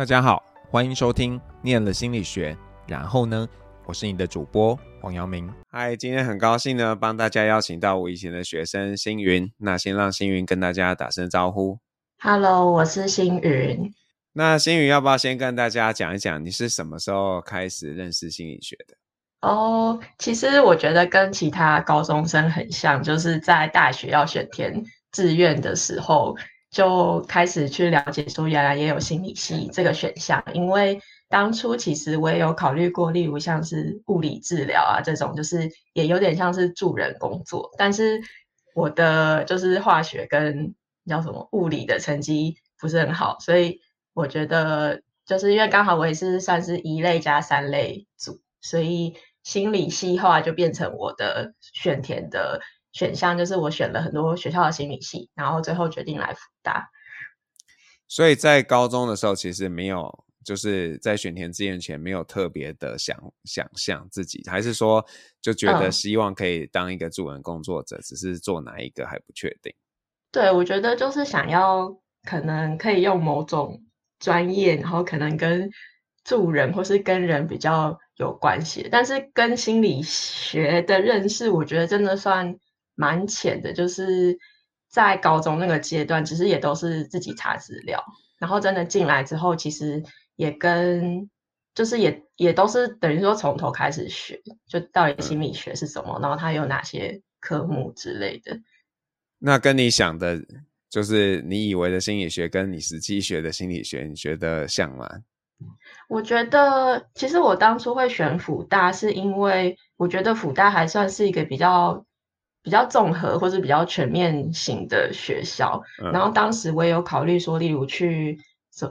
大家好，欢迎收听念了心理学。然后呢，我是你的主播黄阳明。嗨，今天很高兴呢，帮大家邀请到我以前的学生星云。那先让星云跟大家打声招呼。Hello，我是星云。那星云要不要先跟大家讲一讲，你是什么时候开始认识心理学的？哦，oh, 其实我觉得跟其他高中生很像，就是在大学要选填志愿的时候。就开始去了解，说原来也有心理系这个选项。因为当初其实我也有考虑过，例如像是物理治疗啊这种，就是也有点像是助人工作。但是我的就是化学跟叫什么物理的成绩不是很好，所以我觉得就是因为刚好我也是算是一类加三类组，所以心理系后来就变成我的选填的。选项就是我选了很多学校的心理系，然后最后决定来复大。所以在高中的时候，其实没有就是在选填志愿前没有特别的想想象自己，还是说就觉得希望可以当一个助人工作者，嗯、只是做哪一个还不确定。对，我觉得就是想要可能可以用某种专业，然后可能跟助人或是跟人比较有关系，但是跟心理学的认识，我觉得真的算。蛮浅的，就是在高中那个阶段，其实也都是自己查资料，然后真的进来之后，其实也跟就是也也都是等于说从头开始学，就到底心理学是什么，然后它有哪些科目之类的。那跟你想的，就是你以为的心理学，跟你实际学的心理学，你觉得像吗？我觉得，其实我当初会选辅大，是因为我觉得辅大还算是一个比较。比较综合或是比较全面型的学校，嗯、然后当时我也有考虑说，例如去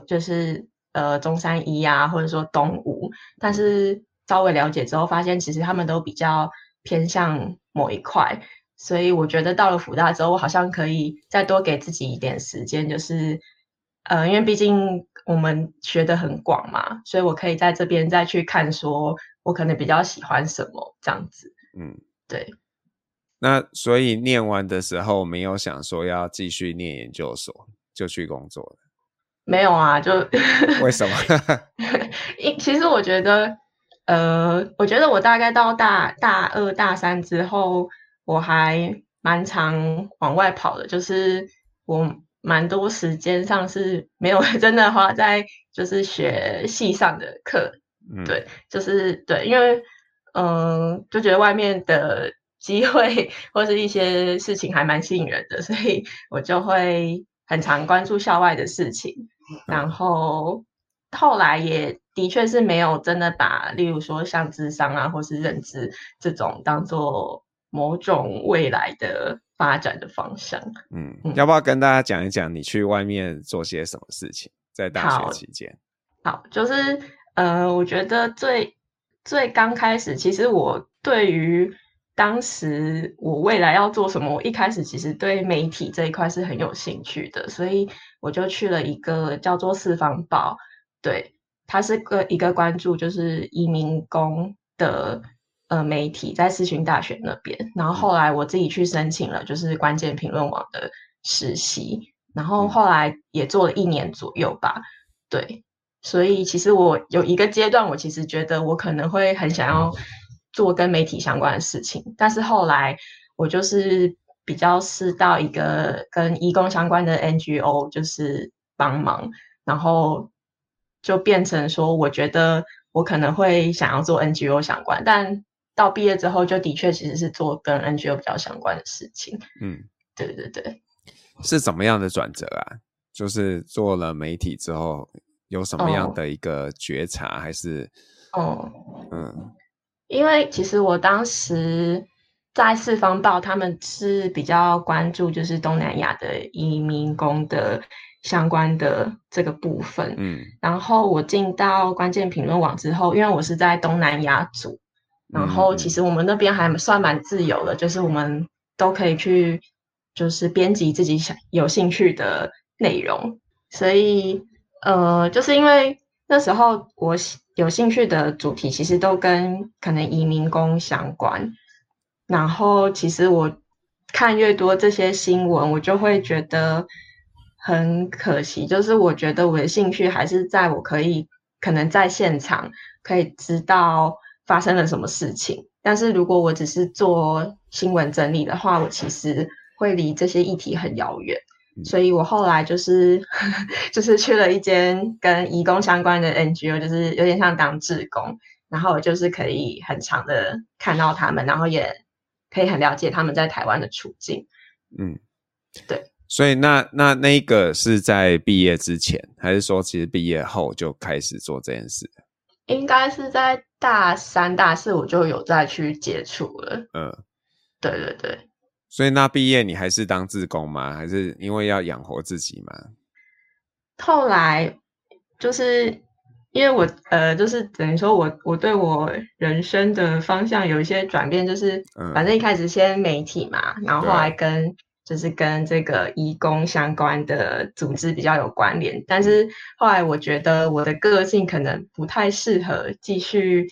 就是呃中山一啊，或者说东吴，但是稍微了解之后，发现其实他们都比较偏向某一块，所以我觉得到了福大之后，我好像可以再多给自己一点时间，就是呃，因为毕竟我们学得很广嘛，所以我可以在这边再去看，说我可能比较喜欢什么这样子，嗯，对。那所以念完的时候没有想说要继续念研究所，就去工作了。没有啊，就为什么？因其实我觉得，呃，我觉得我大概到大大二大三之后，我还蛮常往外跑的，就是我蛮多时间上是没有 真的花在就是学系上的课。嗯，对，就是对，因为嗯、呃，就觉得外面的。机会或是一些事情还蛮吸引人的，所以我就会很常关注校外的事情。然后后来也的确是没有真的把，例如说像智商啊，或是认知这种当做某种未来的发展的方向。嗯，嗯，要不要跟大家讲一讲你去外面做些什么事情，在大学期间？好，好，就是呃，我觉得最最刚开始，其实我对于当时我未来要做什么？我一开始其实对媒体这一块是很有兴趣的，所以我就去了一个叫做四方报，对，它是个一个关注就是移民工的呃媒体，在世勋大学那边。然后后来我自己去申请了，就是关键评论网的实习，然后后来也做了一年左右吧，对。所以其实我有一个阶段，我其实觉得我可能会很想要。做跟媒体相关的事情，但是后来我就是比较是到一个跟义工相关的 NGO，就是帮忙，然后就变成说，我觉得我可能会想要做 NGO 相关，但到毕业之后，就的确其实是做跟 NGO 比较相关的事情。嗯，对对对，是怎么样的转折啊？就是做了媒体之后，有什么样的一个觉察，哦、还是？哦，嗯。因为其实我当时在四方报，他们是比较关注就是东南亚的移民工的相关的这个部分。嗯，然后我进到关键评论网之后，因为我是在东南亚组，然后其实我们那边还算蛮自由的，就是我们都可以去就是编辑自己想有兴趣的内容，所以呃，就是因为那时候我。有兴趣的主题其实都跟可能移民工相关，然后其实我看越多这些新闻，我就会觉得很可惜，就是我觉得我的兴趣还是在我可以可能在现场可以知道发生了什么事情，但是如果我只是做新闻整理的话，我其实会离这些议题很遥远。所以我后来就是 就是去了一间跟义工相关的 NGO，就是有点像当志工，然后我就是可以很长的看到他们，然后也可以很了解他们在台湾的处境。嗯，对。所以那那那个是在毕业之前，还是说其实毕业后就开始做这件事？应该是在大三、大四我就有再去接触了。嗯，对对对。所以那毕业你还是当自工吗？还是因为要养活自己吗？后来就是因为我呃，就是等于说我我对我人生的方向有一些转变，就是反正一开始先媒体嘛，嗯、然后后来跟就是跟这个义工相关的组织比较有关联，但是后来我觉得我的个性可能不太适合继续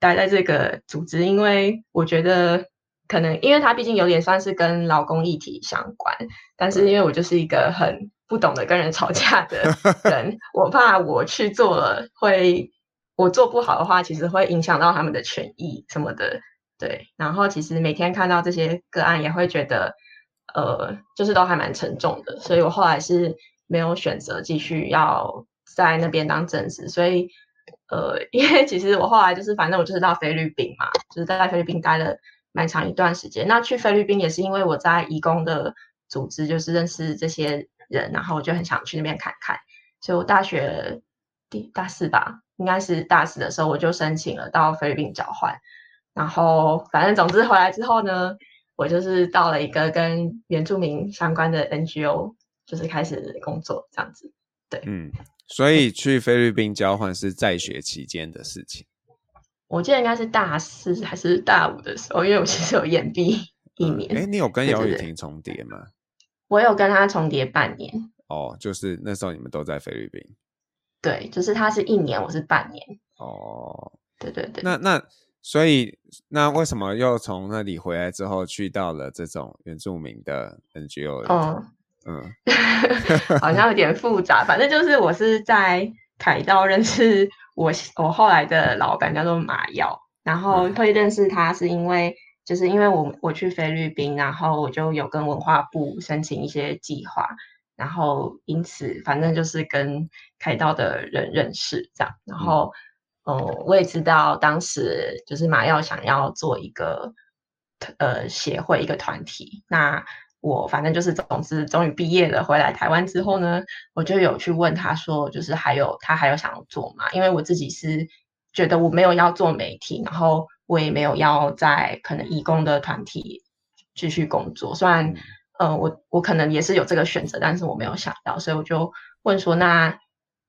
待在这个组织，因为我觉得。可能因为他毕竟有点算是跟劳工议题相关，但是因为我就是一个很不懂得跟人吵架的 人，我怕我去做了会我做不好的话，其实会影响到他们的权益什么的。对，然后其实每天看到这些个案，也会觉得呃，就是都还蛮沉重的，所以我后来是没有选择继续要在那边当正职，所以呃，因为其实我后来就是反正我就是到菲律宾嘛，就是在菲律宾待了。蛮长一段时间，那去菲律宾也是因为我在义工的组织，就是认识这些人，然后我就很想去那边看看。所以我大学第大四吧，应该是大四的时候，我就申请了到菲律宾交换。然后反正总之回来之后呢，我就是到了一个跟原住民相关的 NGO，就是开始工作这样子。对，嗯，所以去菲律宾交换是在学期间的事情。我记得应该是大四还是大五的时候，因为我其实有延毕一年。哎、嗯，你有跟姚雨婷重叠吗？我有跟她重叠半年。哦，就是那时候你们都在菲律宾。对，就是他是一年，我是半年。哦，对对对。那那所以那为什么又从那里回来之后去到了这种原住民的 NGO？哦，嗯，好像有点复杂。反正就是我是在凯道认识。我我后来的老板叫做马耀，然后会认识他是因为，就是因为我我去菲律宾，然后我就有跟文化部申请一些计划，然后因此反正就是跟凯道的人认识这样，然后嗯，我也知道当时就是马耀想要做一个呃协会一个团体，那。我反正就是，总之终于毕业了，回来台湾之后呢，我就有去问他说，就是还有他还有想要做嘛？因为我自己是觉得我没有要做媒体，然后我也没有要在可能义工的团体继续工作。虽然，呃，我我可能也是有这个选择，但是我没有想到，所以我就问说，那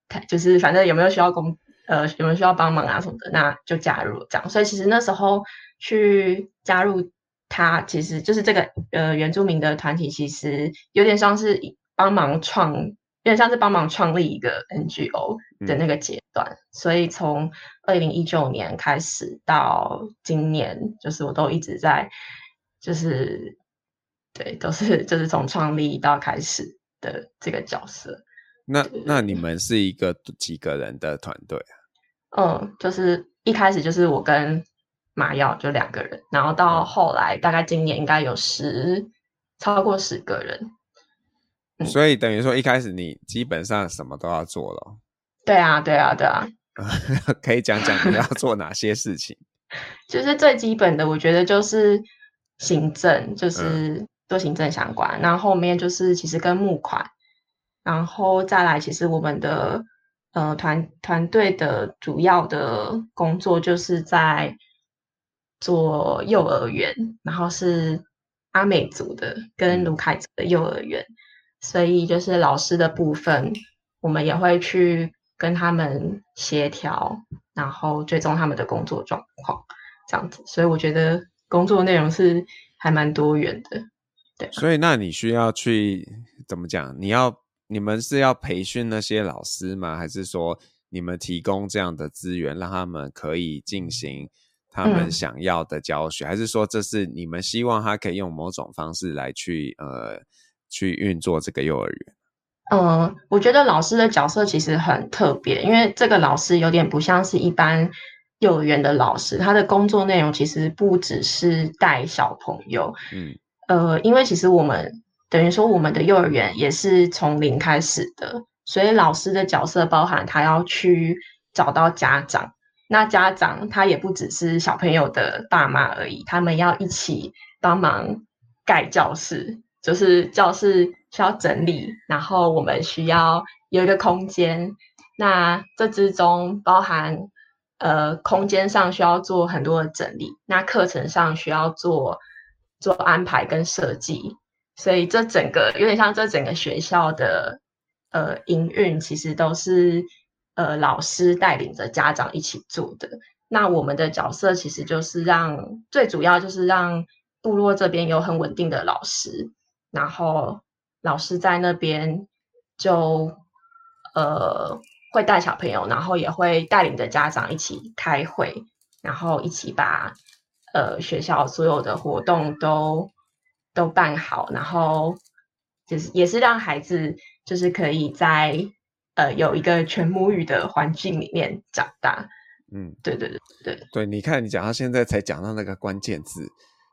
他就是反正有没有需要工，呃，有没有需要帮忙啊什么的，那就加入这样。所以其实那时候去加入。他其实就是这个呃原住民的团体，其实有点像是帮忙创，有点像是帮忙创立一个 NGO 的那个阶段。嗯、所以从二零一九年开始到今年，就是我都一直在，就是对，都是就是从创立到开始的这个角色。那那你们是一个几个人的团队啊？嗯，就是一开始就是我跟。马药就两个人，然后到后来大概今年应该有十超过十个人，嗯、所以等于说一开始你基本上什么都要做了。对啊，对啊，对啊，可以讲讲你要做哪些事情？就是最基本的，我觉得就是行政，就是做行政相关，嗯、然后后面就是其实跟募款，然后再来其实我们的呃团团队的主要的工作就是在。做幼儿园，然后是阿美族的跟卢凯族的幼儿园，所以就是老师的部分，我们也会去跟他们协调，然后追踪他们的工作状况，这样子。所以我觉得工作内容是还蛮多元的，对。所以那你需要去怎么讲？你要你们是要培训那些老师吗？还是说你们提供这样的资源，让他们可以进行？他们想要的教学，嗯、还是说这是你们希望他可以用某种方式来去呃去运作这个幼儿园？嗯，我觉得老师的角色其实很特别，因为这个老师有点不像是一般幼儿园的老师，他的工作内容其实不只是带小朋友。嗯，呃，因为其实我们等于说我们的幼儿园也是从零开始的，所以老师的角色包含他要去找到家长，那家长他也不只是小朋友的爸妈而已，他们要一起帮忙盖教室，就是教室。需要整理，然后我们需要有一个空间。那这之中包含，呃，空间上需要做很多的整理，那课程上需要做做安排跟设计。所以这整个有点像这整个学校的呃营运，其实都是呃老师带领着家长一起做的。那我们的角色其实就是让最主要就是让部落这边有很稳定的老师，然后。老师在那边就呃会带小朋友，然后也会带领着家长一起开会，然后一起把呃学校所有的活动都都办好，然后就是也是让孩子就是可以在呃有一个全母语的环境里面长大。嗯，对对对对对，你看你讲到现在才讲到那个关键字。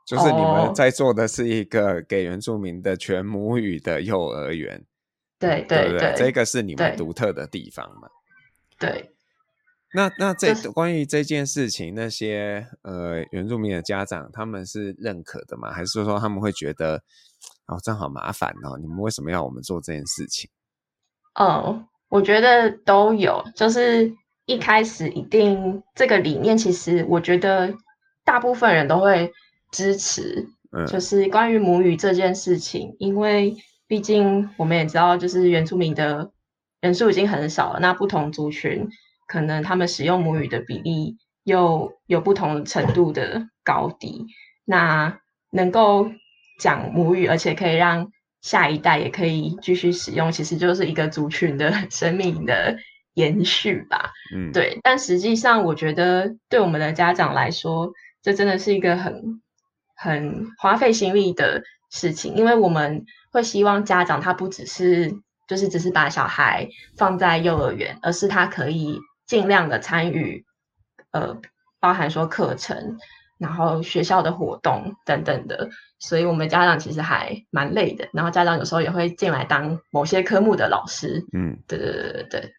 就是你们在做的是一个给原住民的全母语的幼儿园，对对对，这个是你们独特的地方嘛？对。那那这关于这件事情，那些呃原住民的家长他们是认可的吗？还是说他们会觉得哦，这样好麻烦哦？你们为什么要我们做这件事情？嗯，我觉得都有。就是一开始一定这个理念，其实我觉得大部分人都会。支持，就是关于母语这件事情，嗯，因为毕竟我们也知道，就是原住民的人数已经很少了，那不同族群可能他们使用母语的比例又有不同程度的高低，那能够讲母语，而且可以让下一代也可以继续使用，其实就是一个族群的 生命的延续吧。嗯，对。但实际上，我觉得对我们的家长来说，这真的是一个很。很花费心力的事情，因为我们会希望家长他不只是就是只是把小孩放在幼儿园，而是他可以尽量的参与，呃，包含说课程，然后学校的活动等等的。所以，我们家长其实还蛮累的。然后，家长有时候也会进来当某些科目的老师。嗯，对对对对对。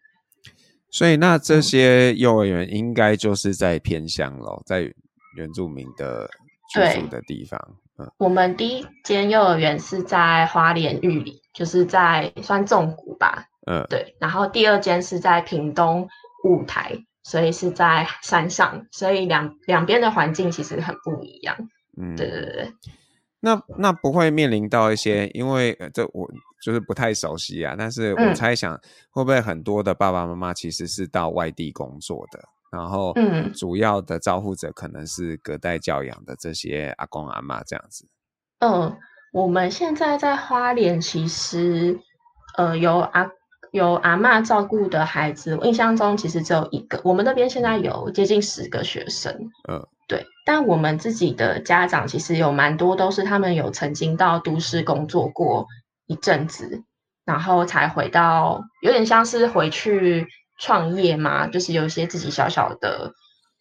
所以，那这些幼儿园应该就是在偏乡咯，在原住民的。居住的地方，嗯，我们第一间幼儿园是在花莲玉里，就是在算纵谷吧，嗯，对。然后第二间是在屏东舞台，所以是在山上，所以两两边的环境其实很不一样。嗯，对对对。那那不会面临到一些，因为这我就是不太熟悉啊，但是我猜想会不会很多的爸爸妈妈其实是到外地工作的。然后，嗯，主要的照护者可能是隔代教养的这些阿公阿妈这样子。嗯，我们现在在花莲，其实，呃，有阿有阿嬷照顾的孩子，我印象中其实只有一个。我们那边现在有接近十个学生。嗯，对。但我们自己的家长其实有蛮多都是他们有曾经到都市工作过一阵子，然后才回到，有点像是回去。创业嘛，就是有一些自己小小的，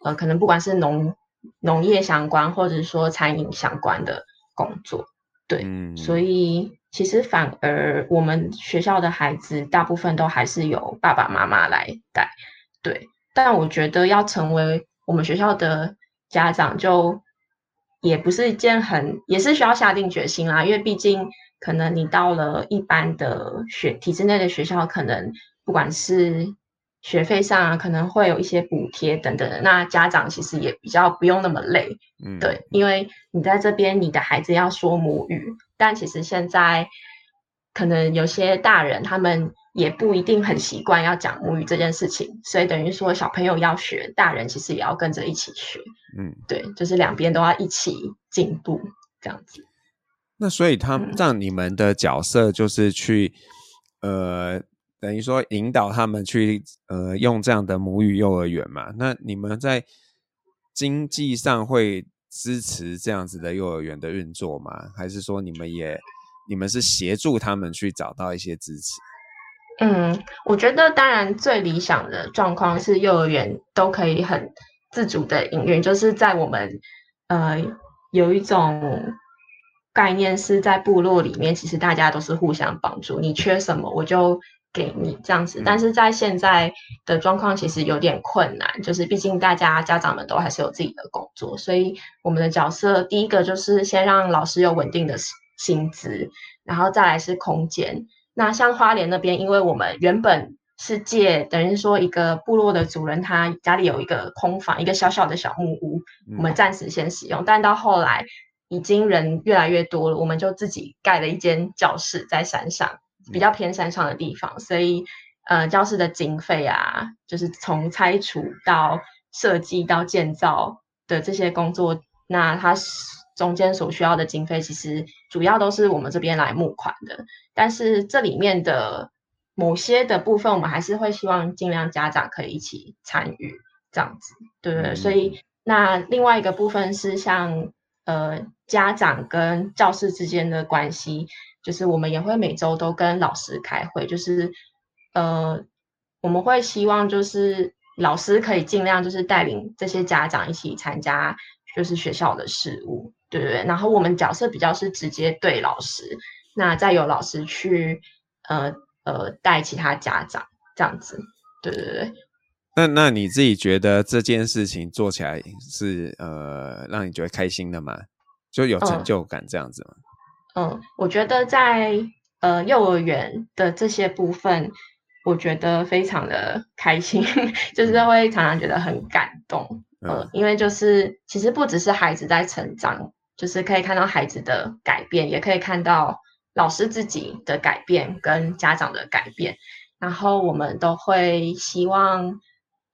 呃，可能不管是农农业相关，或者是说餐饮相关的工作，对，嗯，所以其实反而我们学校的孩子大部分都还是由爸爸妈妈来带，对。但我觉得要成为我们学校的家长，就也不是一件很，也是需要下定决心啦，因为毕竟可能你到了一般的学体制内的学校，可能不管是学费上啊，可能会有一些补贴等等的，那家长其实也比较不用那么累，嗯，对，因为你在这边，你的孩子要说母语，但其实现在可能有些大人他们也不一定很习惯要讲母语这件事情，所以等于说小朋友要学，大人其实也要跟着一起学，嗯，对，就是两边都要一起进步这样子。那所以他让你们的角色就是去，嗯、呃。等于说引导他们去呃用这样的母语幼儿园嘛？那你们在经济上会支持这样子的幼儿园的运作吗？还是说你们也你们是协助他们去找到一些支持？嗯，我觉得当然最理想的状况是幼儿园都可以很自主的营运，就是在我们呃有一种概念是在部落里面，其实大家都是互相帮助，你缺什么我就给你这样子。但是在现在的状况其实有点困难，就是毕竟大家家长们都还是有自己的工作，所以我们的角色第一个就是先让老师有稳定的薪资，然后再来是空间。那像花莲那边，因为我们原本是借，等于说一个部落的主人，他家里有一个空房，一个小小的小木屋，我们暂时先使用。但到后来，已经人越来越多了，我们就自己盖了一间教室在山上，比较偏山上的地方。所以，呃，教室的经费啊，就是从拆除到设计到建造的这些工作，那它是。中间所需要的经费，其实主要都是我们这边来募款的。但是这里面的某些的部分，我们还是会希望尽量家长可以一起参与，这样子，对不对？嗯、所以那另外一个部分是像呃家长跟教室之间的关系，就是我们也会每周都跟老师开会，就是呃我们会希望就是老师可以尽量就是带领这些家长一起参加，就是学校的事务。对对对，然后我们角色比较是直接对老师，那再由老师去呃呃带其他家长这样子，对对对。那那你自己觉得这件事情做起来是呃让你觉得开心的吗？就有成就感这样子吗？嗯，嗯，我觉得在呃幼儿园的这些部分，我觉得非常的开心，就是会常常觉得很感动，嗯，呃，因为就是其实不只是孩子在成长。就是可以看到孩子的改变，也可以看到老师自己的改变跟家长的改变。然后我们都会希望，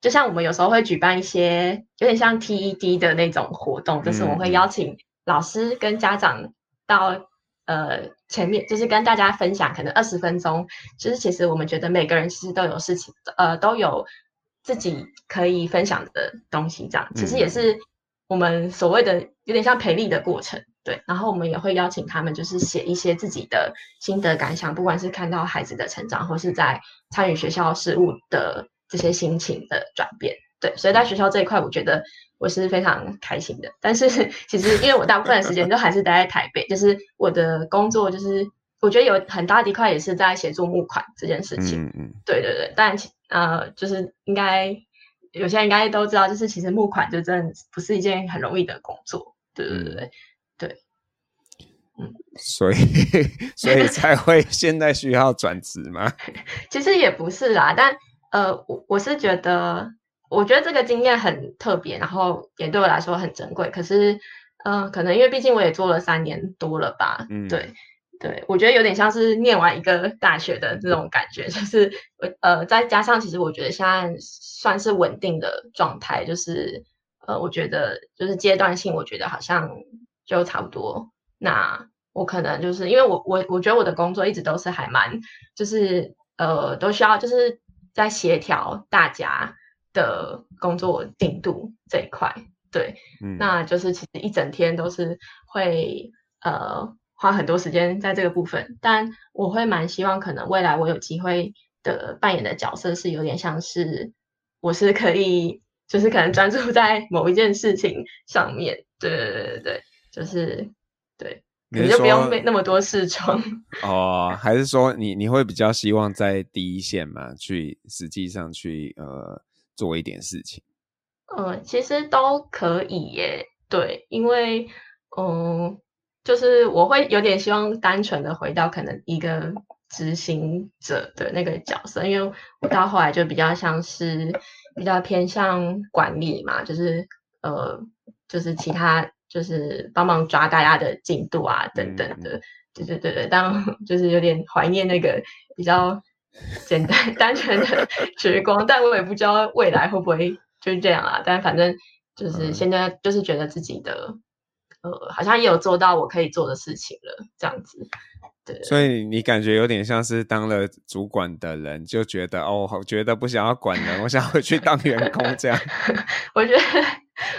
就像我们有时候会举办一些有点像 TED 的那种活动，就是我们会邀请老师跟家长到呃前面，就是跟大家分享，可能二十分钟。就是其实我们觉得每个人其实都有事情，呃，都有自己可以分享的东西，这样其实也是。我们所谓的有点像培力的过程，对，然后我们也会邀请他们，就是写一些自己的心得感想，不管是看到孩子的成长，或是在参与学校事务的这些心情的转变，对，所以在学校这一块，我觉得我是非常开心的。但是 其实因为我大部分的时间都还是待在台北，就是我的工作，就是我觉得有很大的一块也是在协助募款这件事情，嗯嗯，对对对，但呃，就是应该。有些人应该都知道，就是其实募款就真的不是一件很容易的工作，对对对对，对，嗯，所以 所以才会 现在需要转职吗？其实也不是啦，但呃，我我是觉得，我觉得这个经验很特别，然后也对我来说很珍贵。可是，嗯、呃，可能因为毕竟我也做了三年多了吧，嗯，对。对，我觉得有点像是念完一个大学的这种感觉，就是呃，再加上其实我觉得现在算是稳定的状态，就是呃，我觉得就是阶段性，我觉得好像就差不多。那我可能就是因为我我我觉得我的工作一直都是还蛮，就是呃，都需要就是在协调大家的工作进度这一块，对，嗯，那就是其实一整天都是会呃。花很多时间在这个部分，但我会蛮希望，可能未来我有机会的扮演的角色是有点像是，我是可以，就是可能专注在某一件事情上面。对对对对对，就是对，你就不用那么多视窗。哦，还是说你你会比较希望在第一线嘛，去实际上去呃做一点事情？嗯，其实都可以耶。对，因为嗯。就是我会有点希望单纯的回到可能一个执行者的那个角色，因为我到后来就比较像是比较偏向管理嘛，就是呃，就是其他就是帮忙抓大家的进度啊等等的，对对对对，当 就是有点怀念那个比较简单单纯的 时光，但我也不知道未来会不会就是这样啊，但反正就是现在就是觉得自己的。呃，好像也有做到我可以做的事情了，这样子，对。所以你感觉有点像是当了主管的人，就觉得哦，我觉得不想要管人，我想回去当员工这样。我觉得，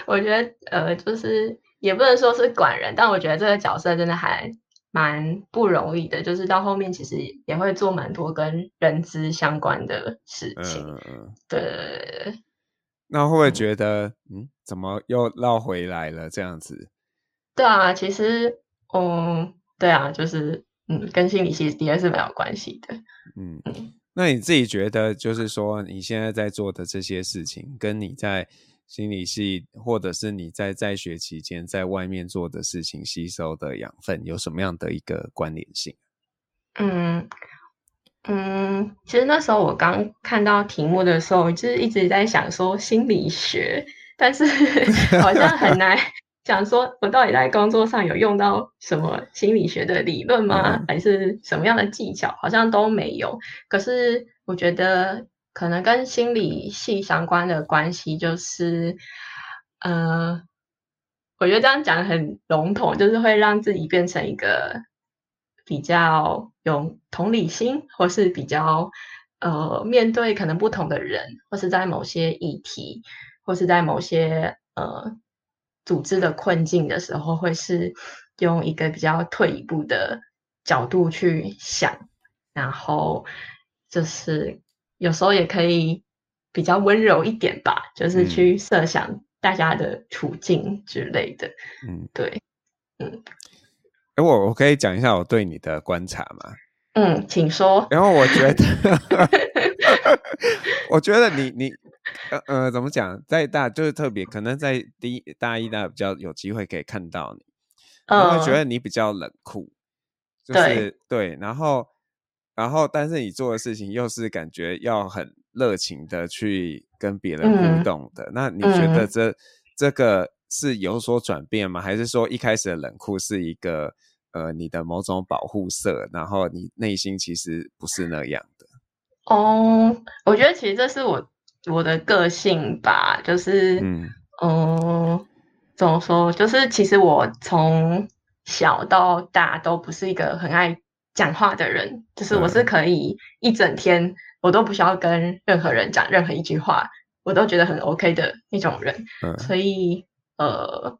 我觉得，呃，就是也不能说是管人，但我觉得这个角色真的还蛮不容易的，就是到后面其实也会做蛮多跟人资相关的事情。对。那会不会觉得，嗯，嗯，怎么又绕回来了这样子？对啊，其实，嗯，对啊，就是，嗯，跟心理系的确是没有关系的。嗯嗯，那你自己觉得，就是说你现在在做的这些事情，跟你在心理系，或者是你在在学期间在外面做的事情吸收的养分，有什么样的一个关联性？嗯嗯，其实那时候我刚看到题目的时候，就是一直在想说心理学，但是 好像很难。想说，我到底在工作上有用到什么心理学的理论吗？嗯、还是什么样的技巧？好像都没有。可是我觉得，可能跟心理系相关的关系就是，呃，我觉得这样讲很笼统，就是会让自己变成一个比较有同理心，或是比较呃，面对可能不同的人，或是在某些议题，或是在某些呃。组织的困境的时候，会是用一个比较退一步的角度去想，然后就是有时候也可以比较温柔一点吧，就是去设想大家的处境之类的。嗯，对，嗯。哎，我我可以讲一下我对你的观察吗？嗯，请说。然后我觉得，我觉得你你。呃呃，怎么讲？在大就是特别，可能在第一大一、大比较有机会可以看到你，我会觉得你比较冷酷，嗯、就是对，对，然后然后，但是你做的事情又是感觉要很热情的去跟别人互动的。嗯、那你觉得这、嗯、这个是有所转变吗？还是说一开始的冷酷是一个呃你的某种保护色，然后你内心其实不是那样的？哦，我觉得其实这是我。我的个性吧，就是，嗯，呃、怎么说？就是其实我从小到大都不是一个很爱讲话的人，就是我是可以一整天我都不需要跟任何人讲任何一句话，我都觉得很 OK 的那种人。嗯，所以呃，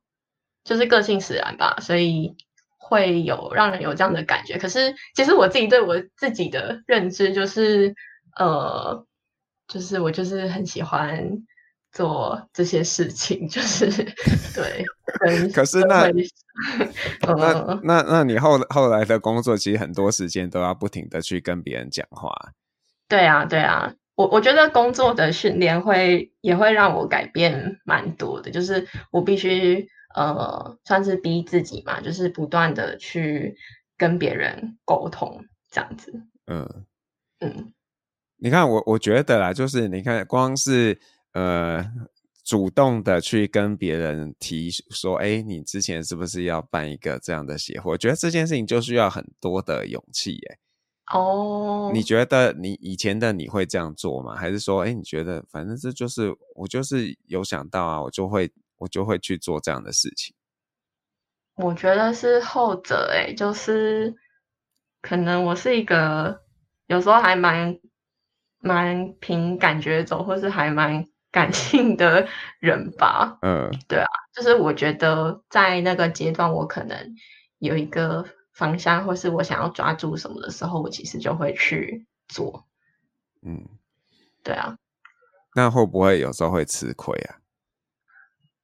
就是个性使然吧，所以会有让人有这样的感觉。可是其实我自己对我自己的认知就是，呃。就是我就是很喜欢做这些事情，就是 对。可是那那那那你后后来的工作，其实很多时间都要不停的去跟别人讲话。对啊，对啊，我我觉得工作的训练会也会让我改变蛮多的，就是我必须呃算是逼自己嘛，就是不断的去跟别人沟通这样子。嗯嗯。你看我，我觉得啦，就是你看，光是呃主动的去跟别人提说，哎，你之前是不是要办一个这样的协会？我觉得这件事情就需要很多的勇气，哎。哦。你觉得你以前的你会这样做吗？还是说，哎，你觉得反正这就是我就是有想到啊，我就会我就会去做这样的事情。我觉得是后者，哎，就是可能我是一个有时候还蛮。蛮凭感觉走，或是还蛮感性的人吧。嗯，对啊，就是我觉得在那个阶段，我可能有一个方向，或是我想要抓住什么的时候，我其实就会去做。嗯，对啊。那会不会有时候会吃亏啊？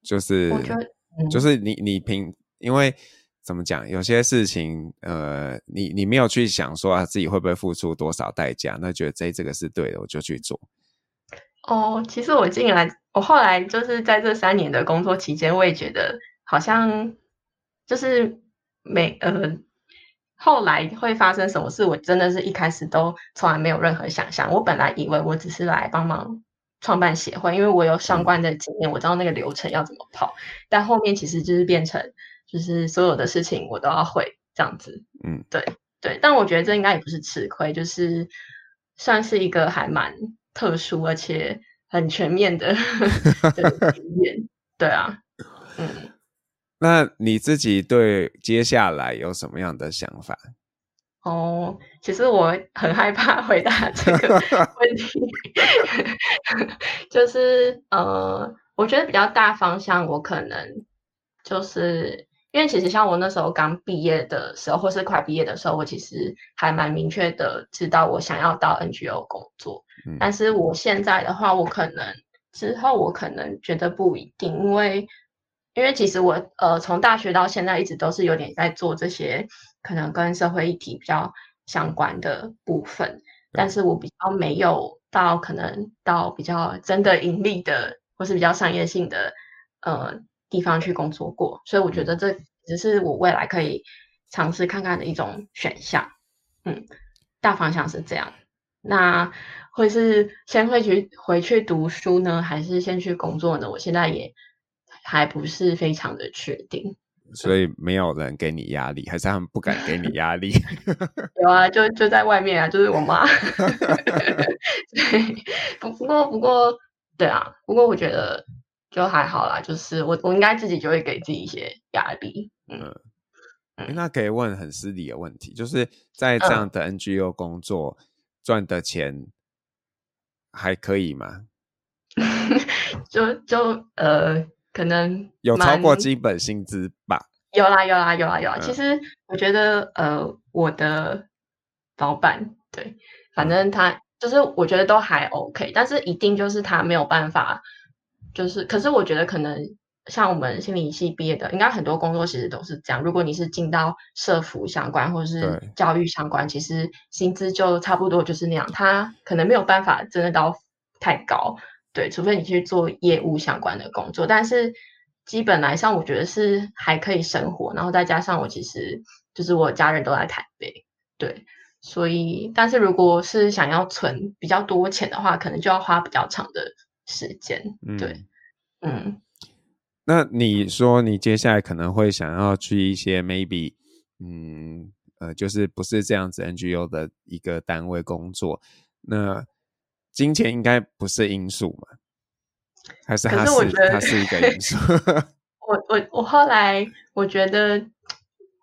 就是，就是你你平因为。怎么讲？有些事情，呃，你你没有去想说啊，自己会不会付出多少代价？那觉得这这个是对的，我就去做。哦，其实我进来，我后来就是在这三年的工作期间，我也觉得好像就是每呃，后来会发生什么事，我真的是一开始都从来没有任何想象。我本来以为我只是来帮忙创办协会，因为我有相关的经验，嗯、我知道那个流程要怎么跑。但后面其实就是变成。就是所有的事情我都要会这样子，嗯，对对，但我觉得这应该也不是吃亏，就是算是一个还蛮特殊而且很全面的的 经验，对啊，嗯。那你自己对接下来有什么样的想法？哦，其实我很害怕回答这个 问题，就是呃，我觉得比较大方向，我可能就是。因为其实像我那时候刚毕业的时候，或是快毕业的时候，我其实还蛮明确的知道我想要到 NGO 工作。嗯、但是我现在的话，我可能之后我可能觉得不一定，因为因为其实我呃从大学到现在一直都是有点在做这些可能跟社会议题比较相关的部分，但是我比较没有到可能到比较真的盈利的或是比较商业性的呃。地方去工作过，所以我觉得这只是我未来可以尝试看看的一种选项。嗯，大方向是这样。那会是先会去回去读书呢，还是先去工作呢？我现在也还不是非常的确定。所以没有人给你压力，还是他们不敢给你压力？有啊，就就在外面啊，就是我妈。对，不不过不过，对啊，不过我觉得。就还好啦，就是我我应该自己就会给自己一些压力。嗯，嗯，那可以问很私底的问题，就是在这样的 NGO 工作赚、嗯、的钱还可以吗？就就呃，可能有超过基本薪资吧？有啦有啦有啦有啦。嗯、其实我觉得呃，我的老板对，反正他就是我觉得都还 OK，但是一定就是他没有办法。就是，可是我觉得可能像我们心理系毕业的，应该很多工作其实都是这样。如果你是进到社服相关或者是教育相关，其实薪资就差不多就是那样。他可能没有办法真的到太高，对，除非你去做业务相关的工作。但是基本来上，我觉得是还可以生活。然后再加上我其实就是我家人都在台北，对，所以但是如果是想要存比较多钱的话，可能就要花比较长的。时间对，嗯，嗯，那你说你接下来可能会想要去一些 maybe，嗯呃，就是不是这样子 NGO 的一个单位工作，那金钱应该不是因素嘛？还是它是，是它是一个因素？我我我后来我觉得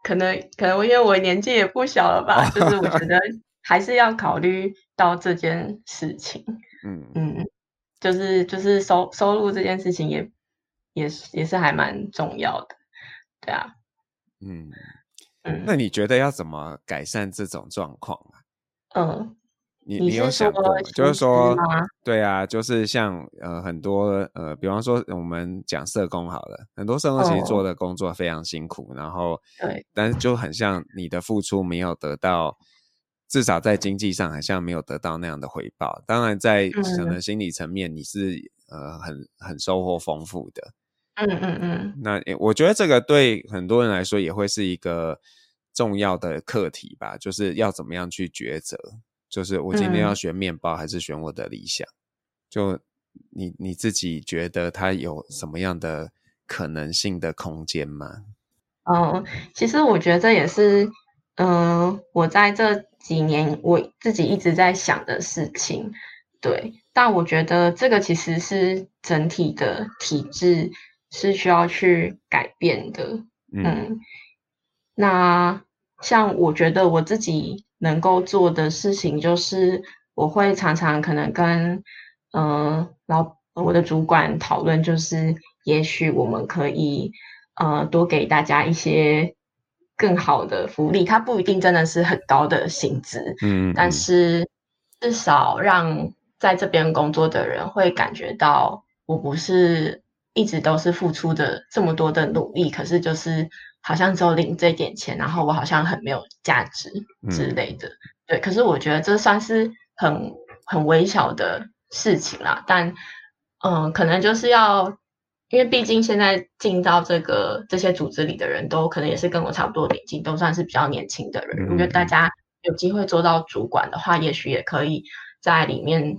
可能可能因为我年纪也不小了吧，就是我觉 得还是要考虑到这件事情，嗯嗯。就是就是收收入这件事情也也是也是还蛮重要的，对啊，嗯嗯，那你觉得要怎么改善这种状况啊？嗯，你你有想过吗？就是说，对啊，就是像呃很多呃，比方说我们讲社工好了，很多社工其实做的工作非常辛苦，嗯、然后对，但是就很像你的付出没有得到。至少在经济上好像没有得到那样的回报。当然，在可能心理层面，你是、嗯、呃很很收获丰富的。嗯嗯嗯。那我觉得这个对很多人来说也会是一个重要的课题吧，就是要怎么样去抉择，就是我今天要选面包还是选我的理想？嗯、就你你自己觉得它有什么样的可能性的空间吗？嗯，其实我觉得这也是，嗯、呃，我在这。几年我自己一直在想的事情，对，但我觉得这个其实是整体的体制是需要去改变的，嗯，嗯，那像我觉得我自己能够做的事情，就是我会常常可能跟嗯，然后我的主管讨论，就是也许我们可以呃多给大家一些。更好的福利，它不一定真的是很高的薪资，嗯，但是至少让在这边工作的人会感觉到，我不是一直都是付出的这么多的努力，可是就是好像只有领这点钱，然后我好像很没有价值之类的，嗯、对。可是我觉得这算是很很微小的事情啦，但嗯，可能就是要。因为毕竟现在进到这个这些组织里的人都可能也是跟我差不多年纪，都算是比较年轻的人。我觉得大家有机会做到主管的话，也许也可以在里面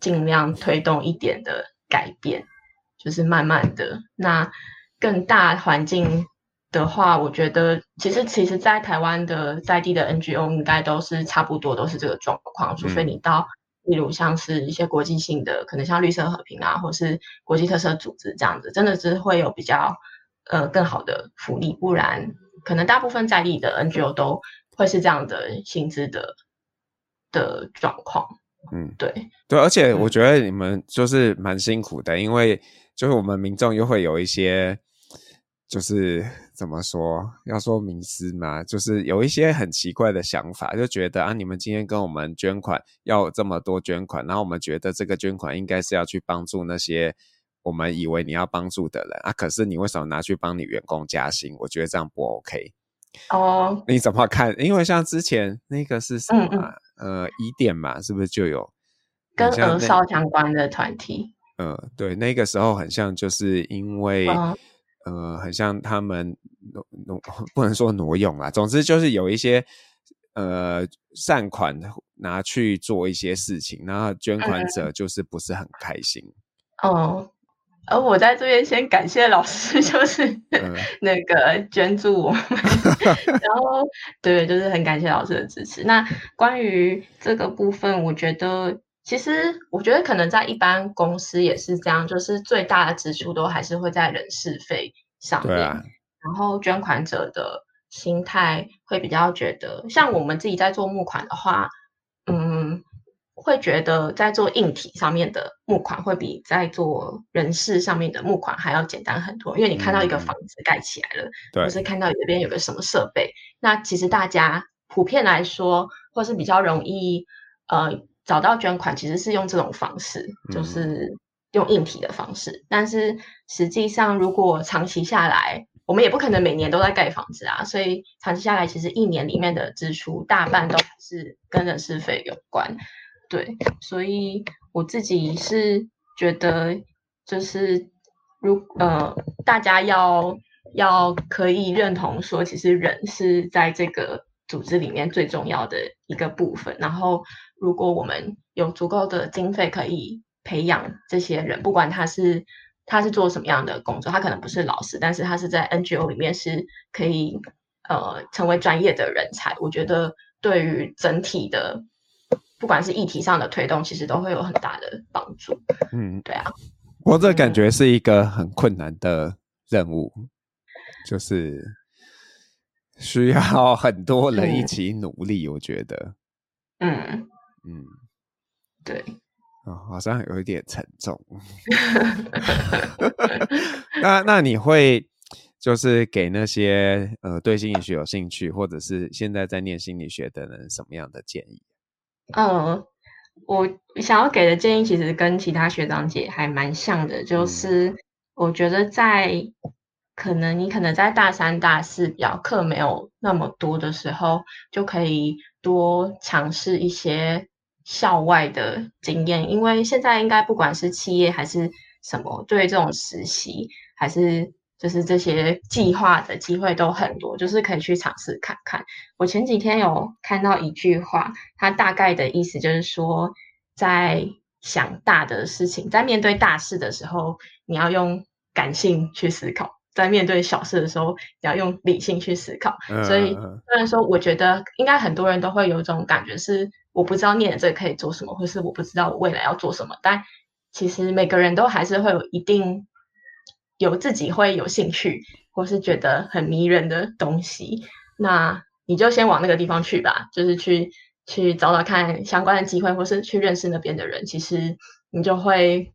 尽量推动一点的改变，就是慢慢的。那更大环境的话，我觉得其实其实，在台湾的在地的 NGO 应该都是差不多都是这个状况，除非你到。例如像是一些国际性的，可能像绿色和平啊，或是国际特色组织这样子，真的是会有比较呃更好的福利，不然可能大部分在地的 NGO 都会是这样的薪资的的状况。嗯，对对，而且我觉得你们就是蛮辛苦的，因为就是我们民众又会有一些就是怎么说？要说迷思嘛，就是有一些很奇怪的想法，就觉得啊，你们今天跟我们捐款要这么多捐款，然后我们觉得这个捐款应该是要去帮助那些我们以为你要帮助的人啊，可是你为什么拿去帮你员工加薪？我觉得这样不 OK。哦，你怎么看？因为像之前那个是什么？嗯嗯呃，疑点嘛，是不是就有跟儿少相关的团体？嗯，对，那个时候很像，就是因为。嗯呃，很像他们挪挪，不能说挪用啦，总之就是有一些呃善款拿去做一些事情，然后捐款者就是不是很开心。嗯、哦，而我在这边先感谢老师，就是、嗯、那个捐助我们，然后对，就是很感谢老师的支持。那关于这个部分，我觉得。其实我觉得可能在一般公司也是这样，就是最大的支出都还是会在人事费上面。啊、然后捐款者的心态会比较觉得，像我们自己在做募款的话，嗯，会觉得在做硬体上面的募款会比在做人事上面的募款还要简单很多。因为你看到一个房子盖起来了，或、嗯、是看到这边有个什么设备，那其实大家普遍来说，或是比较容易呃。找到捐款其实是用这种方式，就是用硬体的方式。嗯、但是实际上，如果长期下来，我们也不可能每年都在盖房子啊。所以长期下来，其实一年里面的支出大半都是跟人事费有关。对，所以我自己是觉得，就是如呃，大家要要可以认同说，其实人是在这个组织里面最重要的一个部分，然后。如果我们有足够的经费可以培养这些人，不管他是他是做什么样的工作，他可能不是老师，但是他是在 NGO 里面是可以呃成为专业的人才。我觉得对于整体的不管是议题上的推动，其实都会有很大的帮助。嗯，对啊。我这感觉是一个很困难的任务，嗯、就是需要很多人一起努力。我觉得，嗯。嗯，对，哦，好像有一点沉重。那那你会就是给那些呃对心理学有兴趣，或者是现在在念心理学的人什么样的建议？嗯，我想要给的建议其实跟其他学长姐还蛮像的，就是我觉得在可能你可能在大三、大四比较课没有那么多的时候，就可以多尝试一些。校外的经验，因为现在应该不管是企业还是什么，对这种实习还是就是这些计划的机会都很多，就是可以去尝试看看。我前几天有看到一句话，它大概的意思就是说，在想大的事情，在面对大事的时候，你要用感性去思考；在面对小事的时候，你要用理性去思考。所以虽然说，我觉得应该很多人都会有一种感觉是。我不知道念这个可以做什么，或是我不知道我未来要做什么。但其实每个人都还是会有一定有自己会有兴趣，或是觉得很迷人的东西。那你就先往那个地方去吧，就是去去找找看相关的机会，或是去认识那边的人。其实你就会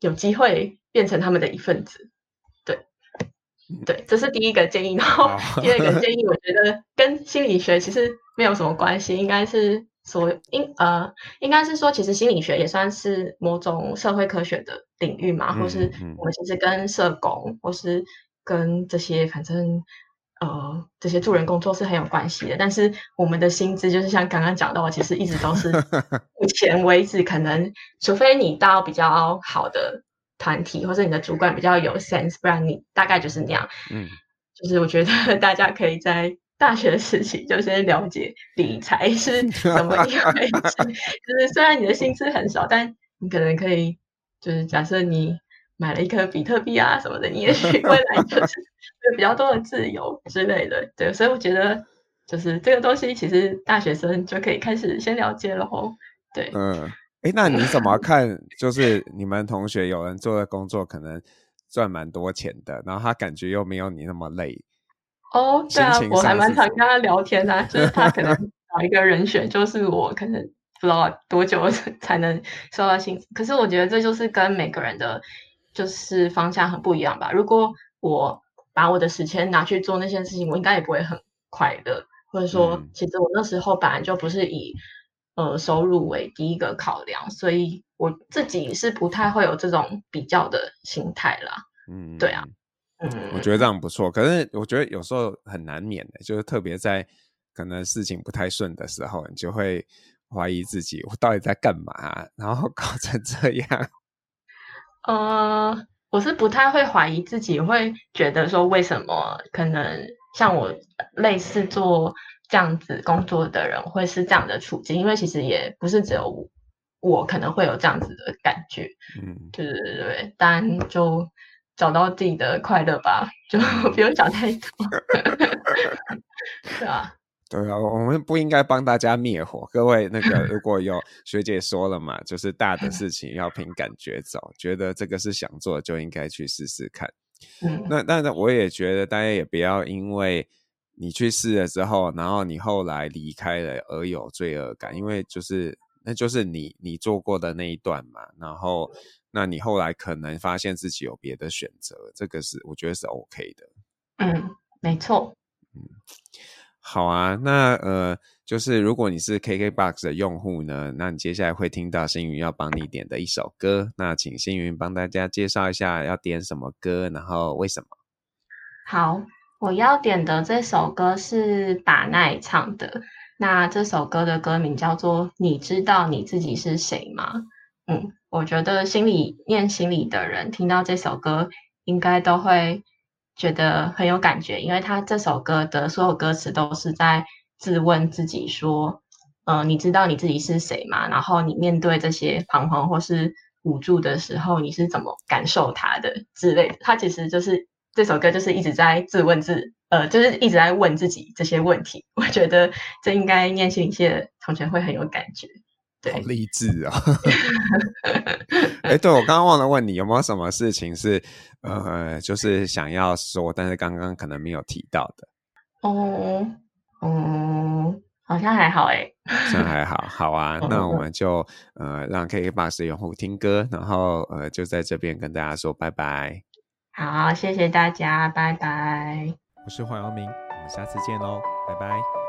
有机会变成他们的一份子。对，这是第一个建议。然后第二个建议，我觉得跟心理学其实没有什么关系，应该是。所应呃，应该是说，其实心理学也算是某种社会科学的领域嘛，嗯、或是我们其实跟社工，或是跟这些反正呃这些助人工作是很有关系的。但是我们的薪资就是像刚刚讲到的，其实一直都是 目前为止，可能除非你到比较好的团体，或者你的主管比较有 sense，不然你大概就是那样。嗯，就是我觉得 大家可以在。大学时期就先了解理财是怎么一回事，就是虽然你的薪资很少，但你可能可以，就是假设你买了一颗比特币啊什么的，你也许 未来就是有比较多的自由之类的。对，所以我觉得就是这个东西，其实大学生就可以开始先了解了吼。对，嗯，哎，那你怎么看？就是你们同学有人做的工作可能赚蛮多钱的，然后他感觉又没有你那么累。哦，oh, 对啊，我还蛮常跟他聊天的，啊，就是他可能 找一个人选，就是我可能不知道多久 才能收到薪资。可是我觉得这就是跟每个人的，就是方向很不一样吧。如果我把我的时间拿去做那些事情，我应该也不会很快乐。或者说，其实我那时候本来就不是以呃收入为第一个考量，所以我自己是不太会有这种比较的心态啦。嗯，对啊，嗯，我觉得这样不错。可是我觉得有时候很难免的，就是特别在可能事情不太顺的时候，你就会怀疑自己，我到底在干嘛？然后 搞成这样。呃，我是不太会怀疑自己，会觉得说为什么可能。像我类似做这样子工作的人，会是这样的处境，因为其实也不是只有我，我可能会有这样子的感觉，嗯，对对对对，当然就找到自己的快乐吧，就不用想太多，是啊？对啊，我们不应该帮大家灭火，各位那个如果有学姐说了嘛，就是大的事情要凭感觉走，觉得这个是想做，就应该去试试看。嗯，那那那我也觉得大家也不要因为你去试了之后，然后你后来离开了而有罪恶感，因为就是那就是你你做过的那一段嘛，然后那你后来可能发现自己有别的选择，这个是我觉得是 OK 的。嗯，没错。嗯，好啊，那呃。就是如果你是 KKBOX 的用户呢，那你接下来会听到星云要帮你点的一首歌，那请星云帮大家介绍一下要点什么歌，然后为什么？好，我要点的这首歌是把奈唱的，那这首歌的歌名叫做《你知道你自己是谁吗》？嗯，我觉得心里念心里的人听到这首歌应该都会觉得很有感觉，因为他这首歌的所有歌词都是在。自问自己说：“呃，你知道你自己是谁吗？然后你面对这些彷徨或是无助的时候，你是怎么感受它的之类的？他其实就是这首歌，就是一直在自问自，呃，就是一直在问自己这些问题。我觉得这应该念心理系的同学会很有感觉。对，好励志啊！哎、欸，对，我刚刚忘了问你，有没有什么事情是呃，就是想要说，但是刚刚可能没有提到的？哦。嗯，好像还好哎，好像还好，好啊，那我们就呃让 KKBOX 的用户听歌，然后呃就在这边跟大家说拜拜。好，谢谢大家，拜拜。我是黄阳明，我们下次见喽，拜拜。